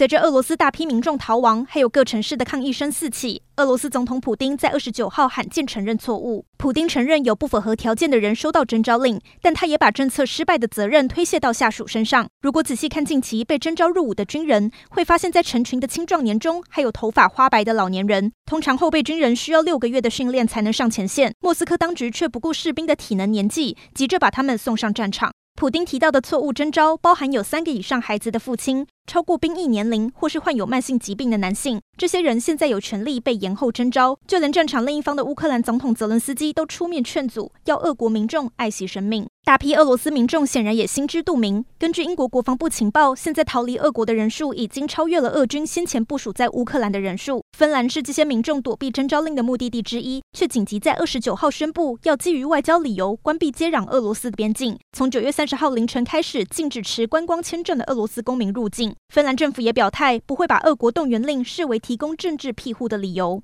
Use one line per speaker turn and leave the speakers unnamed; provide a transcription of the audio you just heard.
随着俄罗斯大批民众逃亡，还有各城市的抗议声四起，俄罗斯总统普丁在二十九号罕见承认错误。普丁承认有不符合条件的人收到征召令，但他也把政策失败的责任推卸到下属身上。如果仔细看近期被征召入伍的军人，会发现，在成群的青壮年中，还有头发花白的老年人。通常后备军人需要六个月的训练才能上前线，莫斯科当局却不顾士兵的体能年纪，急着把他们送上战场。普丁提到的错误征召，包含有三个以上孩子的父亲。超过兵役年龄或是患有慢性疾病的男性，这些人现在有权利被延后征召。就连战场另一方的乌克兰总统泽伦斯基都出面劝阻，要俄国民众爱惜生命。大批俄罗斯民众显然也心知肚明。根据英国国防部情报，现在逃离俄国的人数已经超越了俄军先前部署在乌克兰的人数。芬兰是这些民众躲避征召令的目的地之一，却紧急在二十九号宣布要基于外交理由关闭接壤俄罗斯的边境，从九月三十号凌晨开始禁止持观光签证的俄罗斯公民入境。芬兰政府也表态，不会把俄国动员令视为提供政治庇护的理由。